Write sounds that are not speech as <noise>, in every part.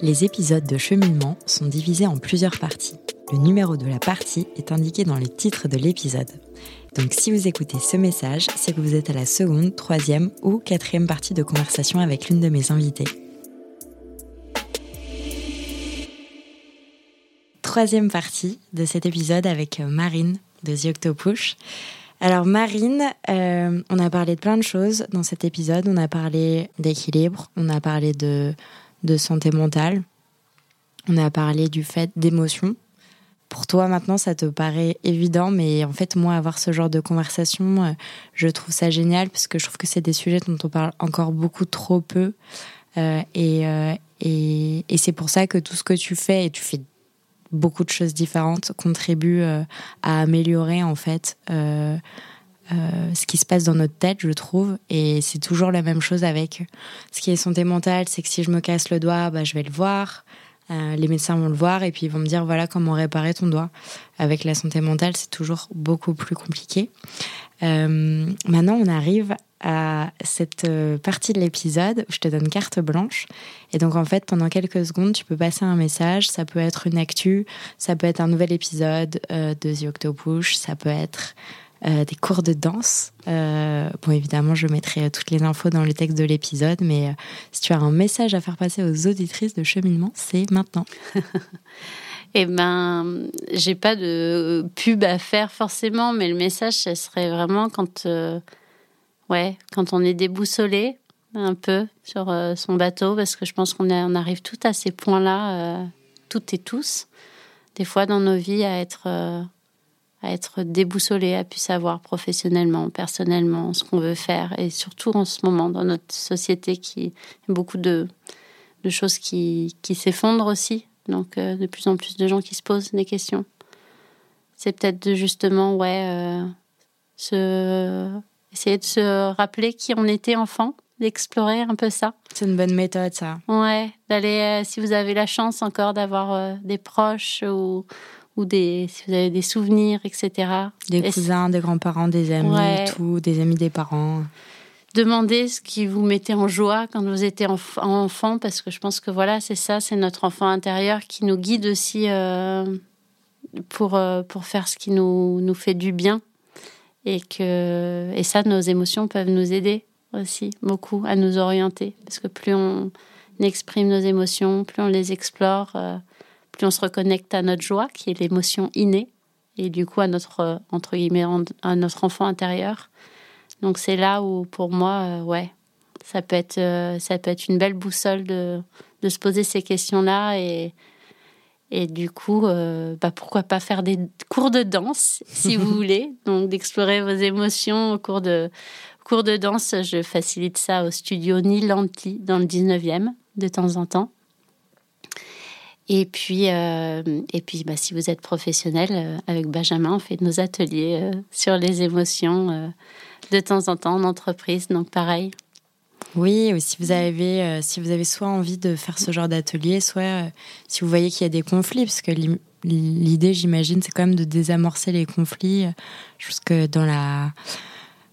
Les épisodes de cheminement sont divisés en plusieurs parties. Le numéro de la partie est indiqué dans le titre de l'épisode. Donc si vous écoutez ce message, c'est que vous êtes à la seconde, troisième ou quatrième partie de conversation avec l'une de mes invitées. Troisième partie de cet épisode avec Marine de The Octopush. Alors Marine, euh, on a parlé de plein de choses dans cet épisode. On a parlé d'équilibre, on a parlé de, santé mentale, on a parlé du fait d'émotion. Pour toi maintenant, ça te paraît évident, mais en fait, moi, avoir ce genre de conversation, euh, je trouve ça génial parce que je trouve que c'est des sujets dont on parle encore beaucoup trop peu. Euh, et, et, et c'est pour ça que tout ce que tu fais, et tu fais beaucoup de choses différentes contribuent euh, à améliorer en fait euh, euh, ce qui se passe dans notre tête, je trouve. Et c'est toujours la même chose avec ce qui est santé mentale, c'est que si je me casse le doigt, bah, je vais le voir. Les médecins vont le voir et puis ils vont me dire voilà comment réparer ton doigt. Avec la santé mentale, c'est toujours beaucoup plus compliqué. maintenant, on arrive à cette euh, partie de l'épisode où je te donne carte blanche. Et donc, en fait, pendant quelques secondes, tu peux passer un message. Ça peut être une actu, ça peut être un nouvel épisode euh, de The Octopush, ça peut être euh, des cours de danse. bon, évidemment, je mettrai toutes les infos dans le texte de l'épisode, mais si tu as un message à faire passer aux auditrices de cheminement, c'est maintenant. <laughs> Eh ben, j'ai pas de pub à faire forcément, mais le message, ce serait vraiment quand ouais, quand on est déboussolé un peu sur euh, son bateau, parce que je pense qu'on on arrive tout à ces points-là, euh, toutes et tous, des fois dans nos vies, à être, euh, à être déboussolé, à pu savoir professionnellement, personnellement, ce qu'on veut faire, et surtout en ce moment, dans notre société, qui y a beaucoup de, de choses qui, qui s'effondrent aussi, donc de plus en plus de gens qui se posent des questions. C'est peut-être de justement, ouais, se essayer de se rappeler qui on était enfant, d'explorer un peu ça. C'est une bonne méthode, ça. Ouais, d'aller, euh, si vous avez la chance encore d'avoir euh, des proches ou, ou des, si vous avez des souvenirs, etc. Des cousins, des grands-parents, des amis, tout, des amis des parents. Demandez ce qui vous mettait en joie quand vous étiez enfant, parce que je pense que voilà, c'est ça, c'est notre enfant intérieur qui nous guide aussi euh, pour, pour faire ce qui nous, nous fait du bien et que et ça nos émotions peuvent nous aider aussi beaucoup à nous orienter parce que plus on exprime nos émotions plus on les explore euh, plus on se reconnecte à notre joie qui est l'émotion innée et du coup à notre entre guillemets à notre enfant intérieur donc c'est là où pour moi euh, ouais ça peut être euh, ça peut être une belle boussole de de se poser ces questions là et et du coup, euh, bah pourquoi pas faire des cours de danse, si vous <laughs> voulez. Donc, d'explorer vos émotions au cours de, cours de danse. Je facilite ça au studio Nilanti dans le 19e, de temps en temps. Et puis, euh, et puis bah, si vous êtes professionnel, euh, avec Benjamin, on fait nos ateliers sur les émotions de temps en temps en entreprise. Donc, pareil, oui, ou si vous avez, euh, si vous avez soit envie de faire ce genre d'atelier, soit euh, si vous voyez qu'il y a des conflits, parce que l'idée, j'imagine, c'est quand même de désamorcer les conflits. Je dans la,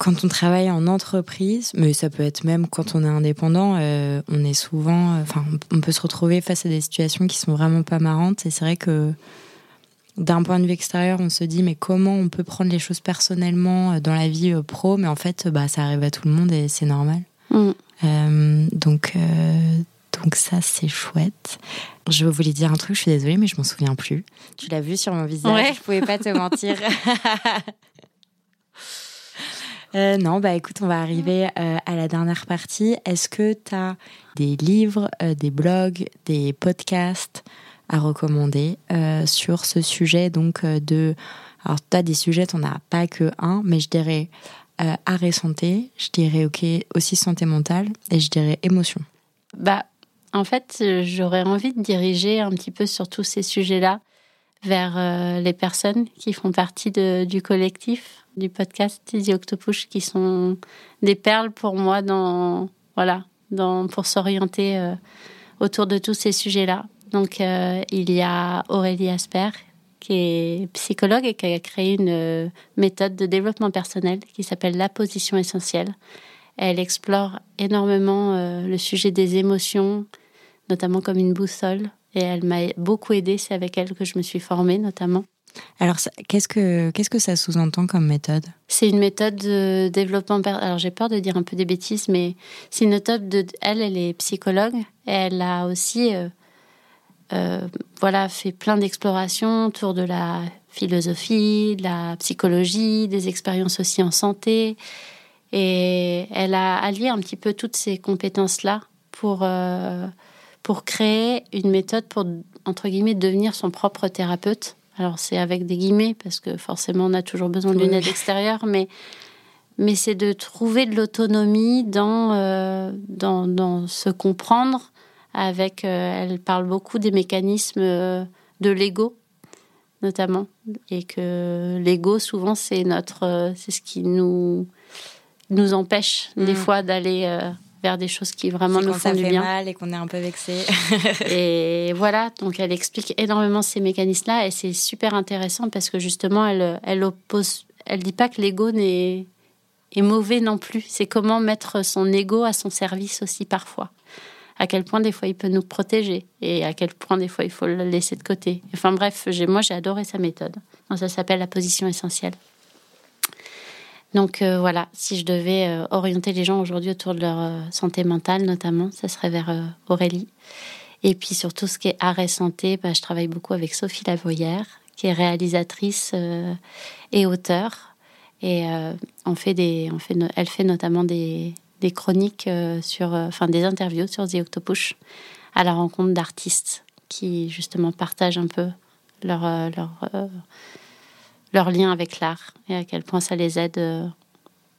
quand on travaille en entreprise, mais ça peut être même quand on est indépendant, euh, on est souvent, enfin, on peut se retrouver face à des situations qui sont vraiment pas marrantes. Et c'est vrai que d'un point de vue extérieur, on se dit mais comment on peut prendre les choses personnellement dans la vie pro, mais en fait, bah, ça arrive à tout le monde et c'est normal. Mm. Euh, donc, euh, donc ça, c'est chouette. Je voulais dire un truc, je suis désolée, mais je m'en souviens plus. Tu l'as vu sur mon visage, je pouvais pas te mentir. <laughs> Euh, non, bah écoute, on va arriver à la dernière partie. Est-ce que tu as des livres, des blogs, des podcasts à recommander sur ce sujet? Donc de alors tu as des sujets, tu as pas que un, mais je dirais euh, arrêt santé, je dirais ok aussi santé mentale et je dirais émotion. Bah en fait j'aurais envie de diriger un petit peu sur tous ces sujets-là vers euh, les personnes qui font partie de, du collectif du podcast The Octopush qui sont des perles pour moi dans voilà dans pour s'orienter euh, autour de tous ces sujets-là. Donc il y a Aurélie Asper qui est psychologue et qui a créé une euh, méthode de développement personnel qui s'appelle la position essentielle. Elle explore énormément le sujet des émotions, notamment comme une boussole. Et elle m'a beaucoup aidée. C'est avec elle que je me suis formée, notamment. Alors, qu'est-ce que qu'est-ce que ça sous-entend comme méthode? C'est une méthode de développement. Alors, j'ai peur de dire un peu des bêtises, mais c'est une méthode de. Elle, elle est psychologue. Elle a aussi, euh, euh, voilà, fait plein d'explorations autour de la philosophie, de la psychologie, des expériences aussi en santé. Et elle a allié un petit peu toutes ces compétences-là pour euh, pour créer une méthode pour entre guillemets devenir son propre thérapeute alors c'est avec des guillemets parce que forcément on a toujours besoin d'une aide extérieure, mais mais c'est de trouver de l'autonomie dans, euh, dans, dans se comprendre. Avec, euh, elle parle beaucoup des mécanismes euh, de l'ego notamment et que l'ego souvent c'est notre c'est ce qui nous nous empêche des mm. fois d'aller vers des choses qui vraiment nous font du bien. mal et qu'on est un peu vexé. <laughs> et voilà, donc elle explique énormément ces mécanismes-là et c'est super intéressant parce que justement, elle, elle oppose, elle dit pas que l'ego n'est est mauvais non plus. C'est comment mettre son ego à son service aussi parfois. À quel point des fois il peut nous protéger et à quel point des fois il faut le laisser de côté. Enfin bref, moi j'ai adoré sa méthode. ça s'appelle la position essentielle. Donc euh, voilà, si je devais euh, orienter les gens aujourd'hui autour de leur euh, santé mentale notamment, ça serait vers Aurélie. Et puis sur tout ce qui est arrêt santé, bah, je travaille beaucoup avec Sophie Lavoyère, qui est réalisatrice et auteure. Et on fait des, on fait, elle fait notamment des, des chroniques sur, enfin des interviews sur The Octopush à la rencontre d'artistes qui justement partagent un peu leur, leur leur lien avec l'art et à quel point ça les aide, euh,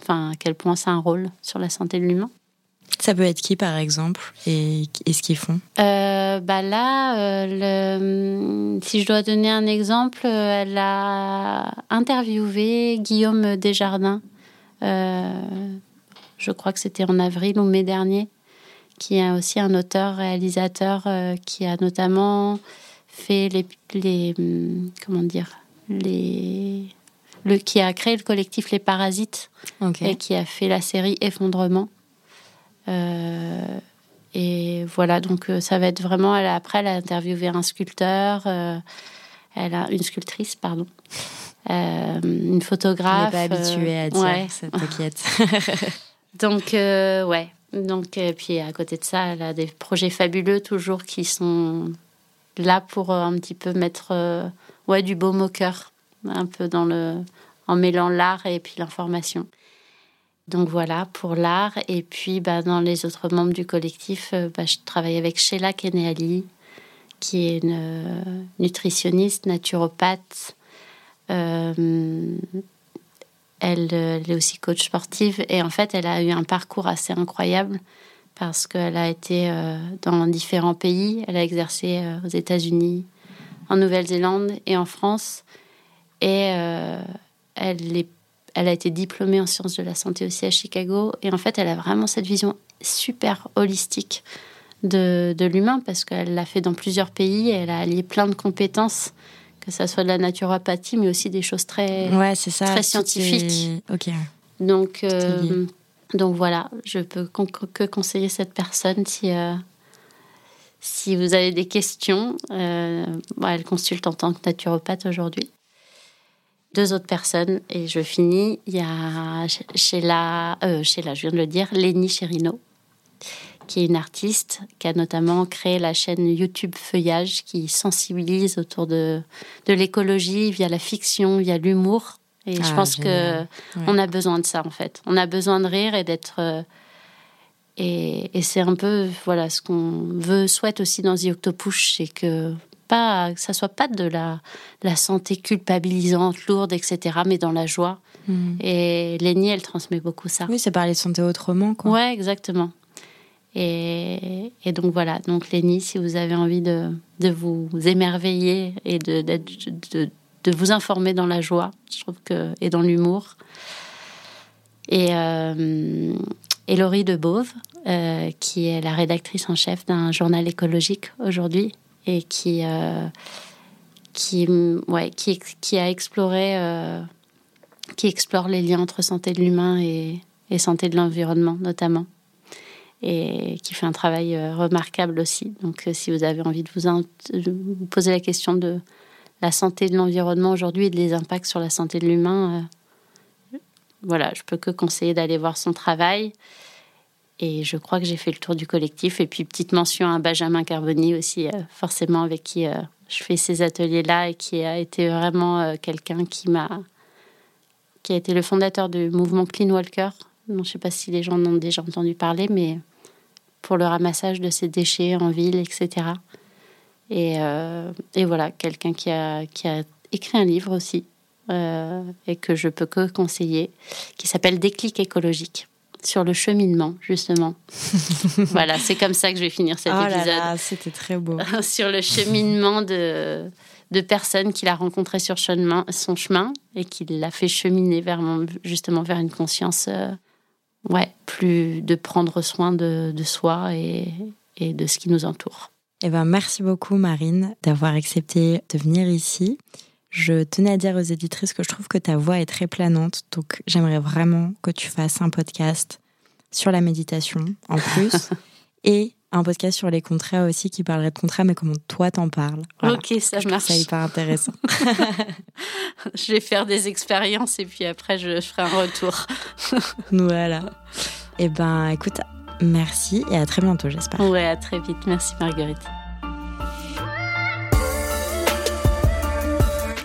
enfin, à quel point ça a un rôle sur la santé de l'humain. Ça peut être qui, par exemple, et, ce qu'ils font? Euh, bah Là, euh, si je dois donner un exemple, elle a interviewé Guillaume Desjardins, je crois que c'était en avril ou mai dernier, qui est aussi un auteur-réalisateur qui a notamment fait les, les comment dire les le qui a créé le collectif Les Parasites et qui a fait la série Effondrement. Euh, et voilà, donc euh, ça va être vraiment. Elle, après, elle a interviewé un sculpteur, euh, elle a une sculptrice, pardon, une photographe. Elle n'est pas habituée à dire cette coquette. <laughs> donc ouais, donc et puis à côté de ça, elle a des projets fabuleux toujours qui sont là pour un petit peu mettre ouais, du beau moqueur, un peu dans le, en mêlant l'art et puis l'information. Donc voilà pour l'art. Et puis bah, dans les autres membres du collectif, euh, bah, je travaille avec Sheila Keneali, qui est une euh, nutritionniste, naturopathe. Euh, elle, elle, est aussi coach sportive et en fait, elle a eu un parcours assez incroyable parce qu'elle a été dans différents pays. Elle a exercé aux États-Unis, en Nouvelle-Zélande et en France. Et euh, elle, est, elle a été diplômée en sciences de la santé aussi à Chicago. Et en fait, elle a vraiment cette vision super holistique de, de l'humain parce qu'elle l'a fait dans plusieurs pays et elle a allié plein de compétences, que ce soit de la naturopathie, mais aussi des choses très, ouais, ça, très scientifiques. Ok. Donc, euh, donc voilà, je peux que conseiller cette personne si. Euh, si vous avez des questions, euh, elle consulte en tant que naturopathe aujourd'hui. Deux autres personnes, et je finis. Il y a Sheila, euh, Sheila je viens de le dire, Lénie Cherino, qui est une artiste qui a notamment créé la chaîne YouTube Feuillage qui sensibilise autour de, de l'écologie via la fiction, via l'humour. Et je ah, pense qu'on on a besoin de ça en fait. On a besoin de rire et d'être et, c'est un peu voilà ce qu'on veut, souhaite aussi dans The Octopush, c'est que pas que ça soit pas de la, la santé culpabilisante, lourde, etc., mais dans la joie. Mhm. Et Lénie, elle transmet beaucoup ça. Oui, c'est parler de santé autrement, quoi. Ouais, exactement. Et, et, donc voilà, donc Lénie, si vous avez envie de, de vous émerveiller et de, de, de, vous informer dans la joie, je trouve que et dans l'humour. Et, euh, et Laurie de Beauve, euh, qui est la rédactrice en chef d'un journal écologique aujourd'hui et qui, euh, qui, ouais, qui, qui, a exploré, euh, qui explore les liens entre santé de l'humain et, et santé de l'environnement notamment, et qui fait un travail remarquable aussi. Donc si vous avez envie de vous, vous, poser la question de la santé de l'environnement aujourd'hui et des impacts sur la santé de l'humain, voilà, je peux que conseiller d'aller voir son travail. Et je crois que j'ai fait le tour du collectif. Et puis, petite mention à Benjamin Carboni aussi, forcément, avec qui je fais ces ateliers-là et qui a été vraiment euh, quelqu'un qui m'a qui a été le fondateur du mouvement Clean Walker. je ne sais pas si les gens en ont déjà entendu parler, mais pour le ramassage de ces déchets en ville, etc. Et, euh, et voilà, quelqu'un qui a, qui a écrit un livre aussi, euh, et que je peux que conseiller, qui s'appelle Déclic écologique sur le cheminement, justement. <laughs> voilà, c'est comme ça que je vais finir cet oh épisode. C'était très beau. <laughs> sur le cheminement de, de personnes qu'il a rencontrées sur chemin, son chemin et qui l'a fait cheminer vers, justement vers une conscience, euh, ouais, plus de prendre soin de, de soi et, et, de ce qui nous entoure. Eh ben, merci beaucoup, Marine, d'avoir accepté de venir ici. Je tenais à dire aux éditrices que je trouve que ta voix est très planante, donc j'aimerais vraiment que tu fasses un podcast sur la méditation en plus <laughs> et un podcast sur les contrats aussi qui parlerait de contrats, mais comment toi t'en parles. Ok, ça je marche. C'est hyper intéressant. <laughs> je vais faire des expériences et puis après je, ferai un retour. <laughs> voilà. Eh ben, écoute, merci et à très bientôt, j'espère. Ouais, à très vite. Merci Marguerite.